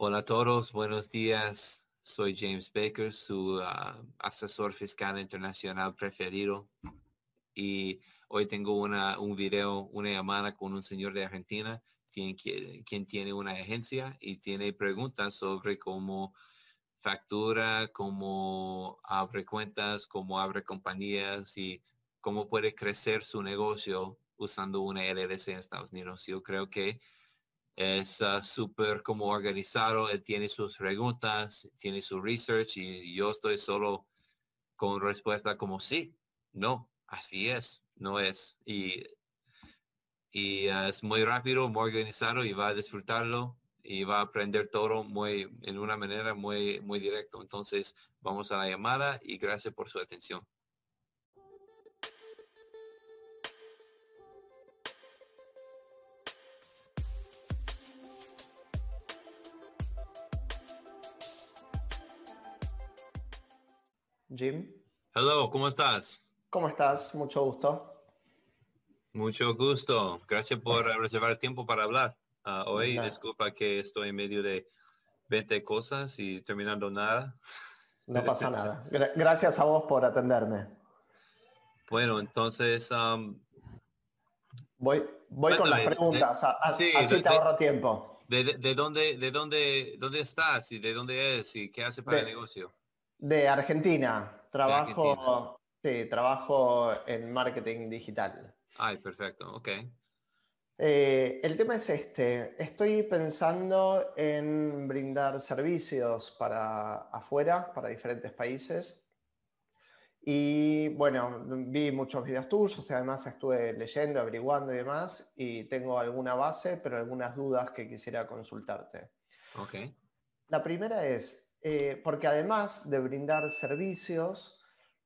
Hola a todos, buenos días. Soy James Baker, su ah, asesor fiscal internacional preferido. Y hoy tengo una, un video, una llamada con un señor de Argentina, quien, quien tiene una agencia y tiene preguntas sobre cómo factura, cómo abre cuentas, cómo abre compañías y cómo puede crecer su negocio usando una LLC en Estados Unidos. Yo creo que es uh, súper como organizado, él tiene sus preguntas, tiene su research y yo estoy solo con respuesta como sí, no, así es, no es. Y, y uh, es muy rápido, muy organizado y va a disfrutarlo y va a aprender todo muy, en una manera muy, muy directa. Entonces, vamos a la llamada y gracias por su atención. Jim. Hello, ¿cómo estás? ¿Cómo estás? Mucho gusto. Mucho gusto. Gracias por reservar tiempo para hablar ah, hoy. Disculpa que estoy en medio de 20 cosas y terminando nada. No pasa nada. gracias a vos por atenderme. Bueno, entonces... Um, voy voy con las preguntas, así te ahorro tiempo. De, dónde, de dónde, dónde estás y de dónde es y qué hace para el negocio? De Argentina. Trabajo, trabajo en marketing digital. Ay, perfecto, ok. Eh, el tema es este. Estoy pensando en brindar servicios para afuera, para diferentes países. Y bueno, vi muchos videos tuyos, además estuve leyendo, averiguando y demás, y tengo alguna base, pero algunas dudas que quisiera consultarte. Ok. La primera es, eh, porque además de brindar servicios,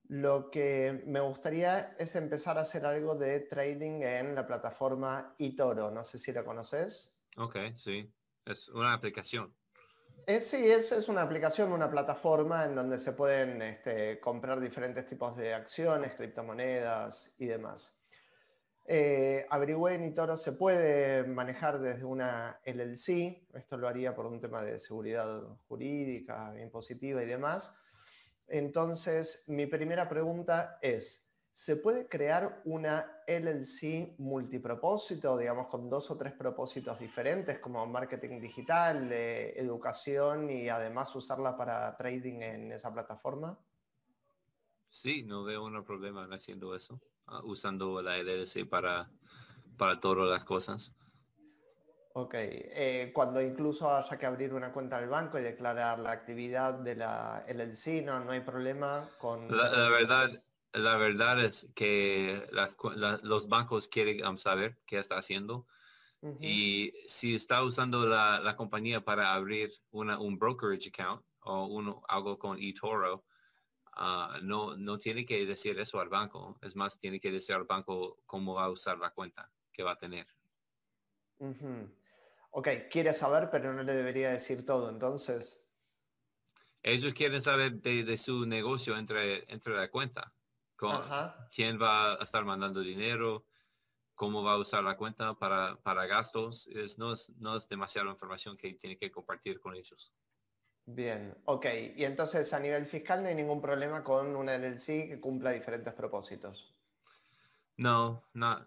lo que me gustaría es empezar a hacer algo de trading en la plataforma eToro. No sé si la conoces. Ok, sí. Es una aplicación. Eh, sí, es, es una aplicación, una plataforma en donde se pueden este, comprar diferentes tipos de acciones, criptomonedas y demás. Eh, averigüé en Itoro se puede manejar desde una LLC, esto lo haría por un tema de seguridad jurídica, impositiva y demás. Entonces, mi primera pregunta es, ¿se puede crear una LLC multipropósito, digamos, con dos o tres propósitos diferentes, como marketing digital, educación y además usarla para trading en esa plataforma? Sí, no veo un problema haciendo eso. Ah, usando la LLC para, para todas las cosas. Ok, eh, cuando incluso haya que abrir una cuenta del banco y declarar la actividad de la LLC, no, no hay problema con... La, verdad, la verdad es que los bancos quieren um, saber qué está haciendo. Y si está usando la, la compañía para abrir una, un brokerage account o uno, algo con eToro, Ah, no, no tiene que decir eso al banco. Es más, tiene que decir al banco cómo va a usar la cuenta que va a tener. Ok, quiere saber, pero no le debería decir todo, entonces. Ellos quieren saber de, su negocio entre, entre la cuenta. Con, quién va a estar mandando dinero, cómo va a usar la cuenta para, para gastos. Es, no, es, no es demasiada información que tiene que compartir con ellos. Bien, ok. Y entonces a nivel fiscal no hay ningún problema con una LLC que cumpla diferentes propósitos. No, not,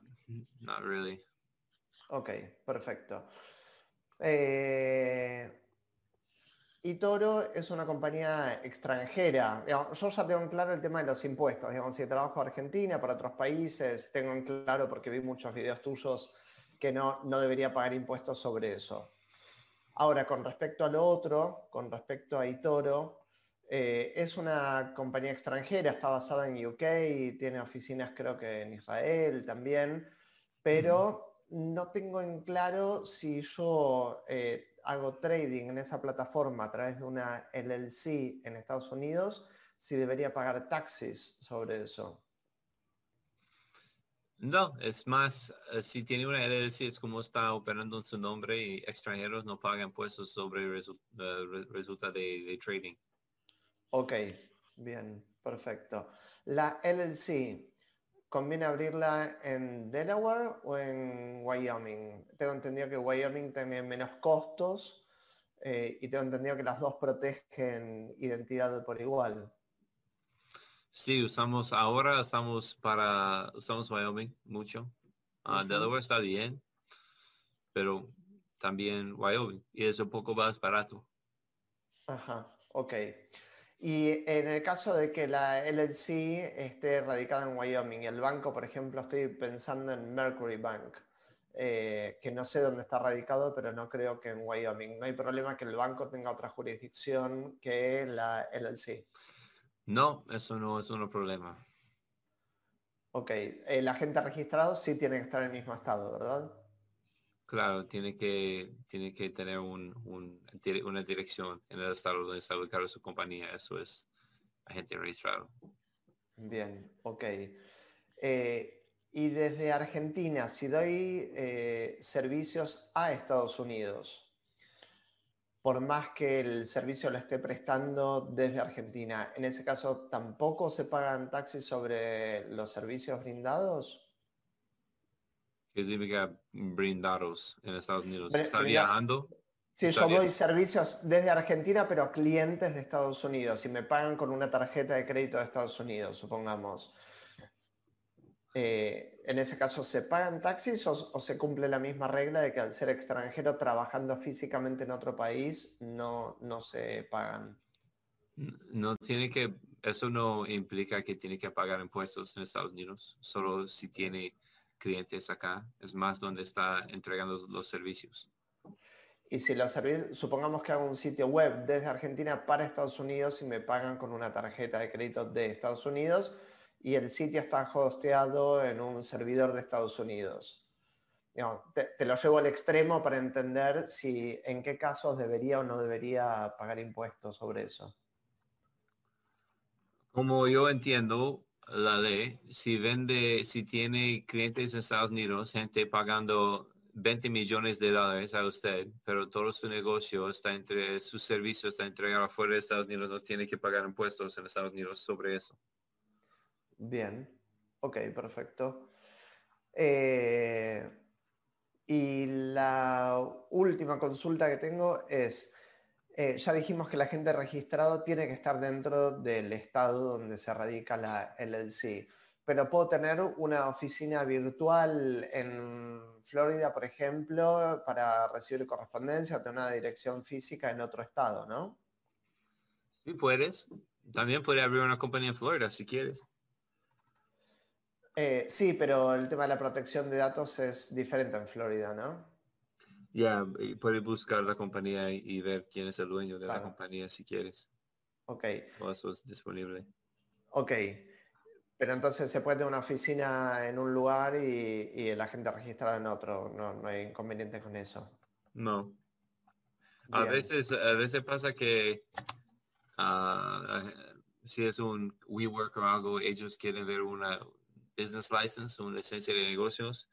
not really. Ok, perfecto. Eh, y Toro es una compañía extranjera. yo ya tengo en claro el tema de los impuestos. Digamos, si trabajo en Argentina, para otros países, tengo en claro porque vi muchos videos tuyos que no, no debería pagar impuestos sobre eso. Ahora, con respecto al otro, con respecto a Itoro, eh, es una compañía extranjera, está basada en UK y tiene oficinas creo que en Israel también, pero no tengo en claro si yo eh, hago trading en esa plataforma a través de una LLC en Estados Unidos, si debería pagar taxis sobre eso. No, es más, eh, si tiene una LLC es como está operando en su nombre y extranjeros no pagan impuestos sobre el resultado de, trading. Ok, bien, perfecto. La LLC, ¿conviene abrirla en Delaware o en Wyoming? Tengo entendido que Wyoming tiene menos costos eh, y tengo entendido que las dos protegen identidad por igual. Sí, usamos, ahora usamos para, usamos Wyoming mucho. Uh, Delaware está bien, pero también Wyoming y es un poco más barato. Ajá, ok. Y en el caso de que la LLC esté radicada en Wyoming y el banco, por ejemplo, estoy pensando en Mercury Bank, eh, que no sé dónde está radicado, pero no creo que en Wyoming. No hay problema que el banco tenga otra jurisdicción que la LLC. No, eso no es un problema. Ok, el agente registrado sí tiene que estar en el mismo estado, ¿verdad? Claro, tiene que, tiene que tener un, una dirección en el estado donde está ubicada su compañía. Eso es agente registrado. Bien, ok. Eh, y desde Argentina, si doy eh, servicios a Estados Unidos, por más que el servicio lo esté prestando desde Argentina. En ese caso, ¿tampoco se pagan taxis sobre los servicios brindados? ¿Qué significa brindados en Estados Unidos? ¿Está viajando? Sí, yo doy servicios desde Argentina, pero a clientes de Estados Unidos y me pagan con una tarjeta de crédito de Estados Unidos, supongamos. Eh, en ese caso, ¿se pagan taxis o, se cumple la misma regla de que al ser extranjero trabajando físicamente en otro país no, no se pagan? No tiene que, eso no implica que tiene que pagar impuestos en Estados Unidos, solo si tiene clientes acá, es más donde está entregando los servicios. Y si los servicios, supongamos que hago un sitio web desde Argentina para Estados Unidos y me pagan con una tarjeta de crédito de Estados Unidos, y el sitio está hosteado en un servidor de Estados Unidos. te, lo llevo al extremo para entender si en qué casos debería o no debería pagar impuestos sobre eso. Como yo entiendo la ley, si vende, si tiene clientes en Estados Unidos, gente pagando 20 millones de dólares a usted, pero todo su negocio está entre, su servicio está entregado fuera de Estados Unidos, no tiene que pagar impuestos en Estados Unidos sobre eso. Bien, ok, perfecto. Eh, y la última consulta que tengo es, eh, ya dijimos que la gente registrado tiene que estar dentro del estado donde se radica la LLC, pero puedo tener una oficina virtual en Florida, por ejemplo, para recibir correspondencia o tener una dirección física en otro estado, ¿no? Sí, puedes. También puede abrir una compañía en Florida si quieres. Eh, sí, pero el tema de la protección de datos es diferente en Florida, ¿no? Ya, puedes buscar la compañía y, ver quién es el dueño de la compañía si quieres. Ok. O eso es disponible. Ok. Pero entonces se puede tener una oficina en un lugar y, el agente registrado en otro. No, hay inconveniente con eso. No. A veces, a veces pasa que ah, si es un WeWork o algo, ellos quieren ver una, business license, una licencia de negocios,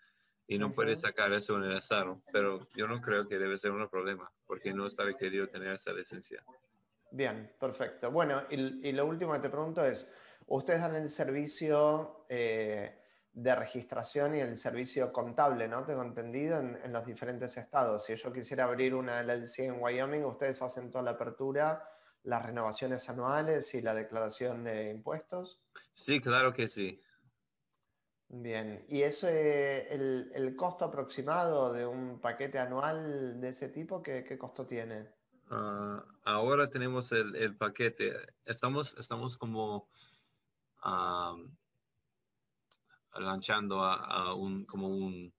y no puede sacar eso en el estado. Pero yo no creo que debe ser un problema, porque no está requerido tener esa licencia. Bien, perfecto. Bueno, y, lo último que te pregunto es, ustedes dan el servicio eh, de registración y el servicio contable, ¿no? Tengo entendido en, en, los diferentes estados. Si yo quisiera abrir una LLC en Wyoming, ustedes hacen toda la apertura, las renovaciones anuales y la declaración de impuestos. Sí, claro que sí. Bien, ¿y eso el, el, costo aproximado de un paquete anual de ese tipo, qué, qué costo tiene? Ah, ahora tenemos el, el, paquete. Estamos, estamos como lanzando a, un, como un,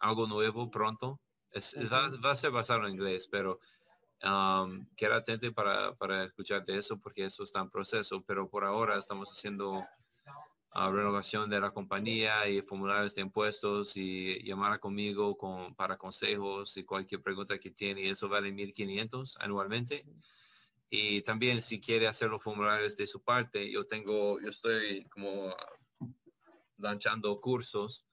algo nuevo pronto. Es, va, a ser basado en inglés, pero um, queda atento para, para escuchar de eso porque eso está en proceso. Pero por ahora estamos haciendo renovación de la compañía y formularios de impuestos y llamar conmigo con, para consejos y cualquier pregunta que tiene. Y eso vale 1.500 anualmente. Y también si quiere hacer los formularios de su parte, yo tengo, yo estoy como lanzando cursos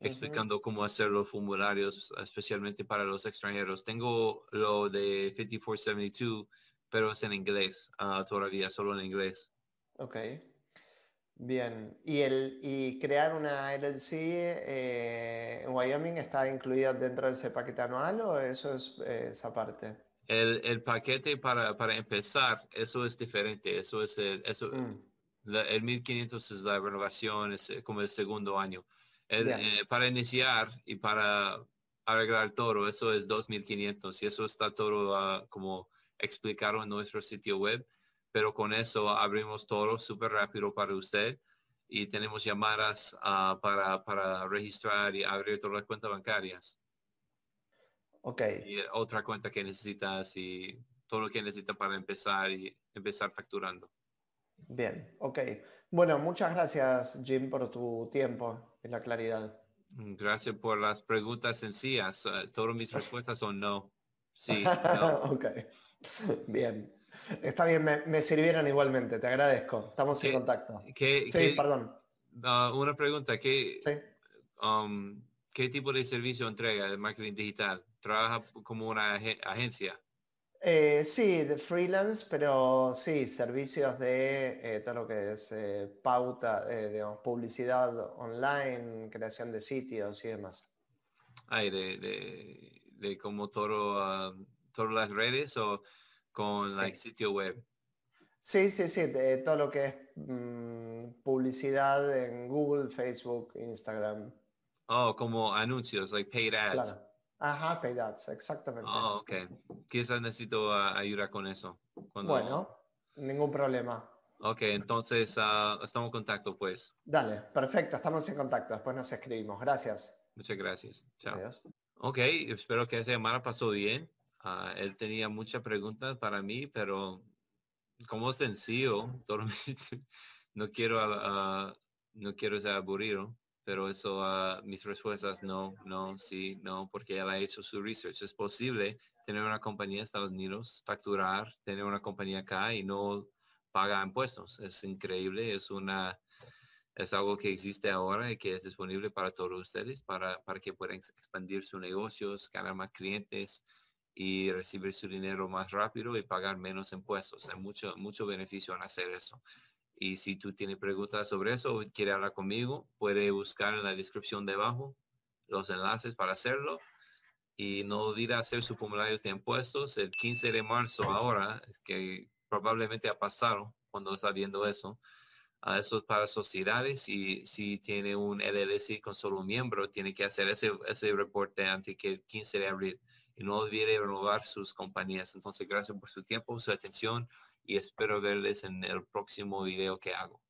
explicando cómo hacer los formularios, especialmente para los extranjeros. Tengo lo de 5472, pero es en inglés ah, todavía, solo en inglés. Ok. Bien, ¿y, el, y crear una LLC eh, en Wyoming está incluida dentro de ese paquete anual o eso es esa parte? El, el paquete para, para empezar, eso es diferente. Eso es el, eso, Mm, la- el 1500 es la renovación, es eh, como el segundo año. El, eh, para iniciar y para arreglar todo, eso es 2500 y eso está todo ah, como explicado en nuestro sitio web. Pero con eso abrimos todo súper rápido para usted y tenemos llamadas ah, para, para registrar y abrir todas las cuentas bancarias. ok, Y otra cuenta que necesitas y todo lo que necesita para empezar y empezar facturando. bien, ok. Bueno, muchas gracias Jim por tu tiempo y la claridad. Gracias por las preguntas sencillas. Eh, todas mis respuestas son no. Sí, no. ok, bien. Está bien, me, me sirvieron igualmente, te agradezco. Estamos en ¿Qué- contacto. ¿Qué, Sí, qué- perdón. una pregunta, ¿qué, Sí. um, ¿qué tipo de servicio entrega de marketing digital? ¿Trabaja como una age- agencia? Eh, sí, de freelance, pero sí, servicios de eh, todo lo que es eh, pauta, digamos, publicidad online, creación de sitios y demás. Ay, de, de, de como todo, ah, todas las redes o con Sí. like, sitio web? Sí, sí, sí, de todo lo que es mm, publicidad en Google, Facebook, Instagram. Oh, como anuncios, like paid ads. Claro. Ajá, paid ads, exactamente. Oh, ok. Quizás necesito ah, ayuda con eso. Cuando- Bueno, ningún problema. Ok, entonces ah, estamos en contacto pues. Dale, perfecto, estamos en contacto. Después nos escribimos. Gracias. Muchas gracias. Chao. Adiós. Ok, espero que esa semana pasó bien. Ah, él tenía muchas preguntas para mí, pero como sencillo, no quiero ah, no quiero ser aburrido, pero eso ah, mis respuestas no, no, sí, no, porque él ha hecho su research. Es posible tener una compañía en Estados Unidos, facturar, tener una compañía acá y no paga impuestos. Es increíble, es una es algo que existe ahora y que es disponible para todos ustedes para, para que puedan ex- expandir sus negocios, ganar más clientes y recibir su dinero más rápido y pagar menos impuestos. Hay mucho, mucho beneficio en hacer eso. Y si tú tienes preguntas sobre eso o hablar conmigo, puede buscar en la descripción debajo los enlaces para hacerlo. Y no olvide hacer sus formularios de impuestos el 15 de marzo ahora, que probablemente ha pasado cuando está viendo eso. a eso es para sociedades y si tiene un LLC con solo un miembro, tiene que hacer ese, ese reporte antes que el 15 de abril. Y no olvide renovar sus compañías. Entonces, gracias por su tiempo, su atención y espero verles en el próximo video que hago.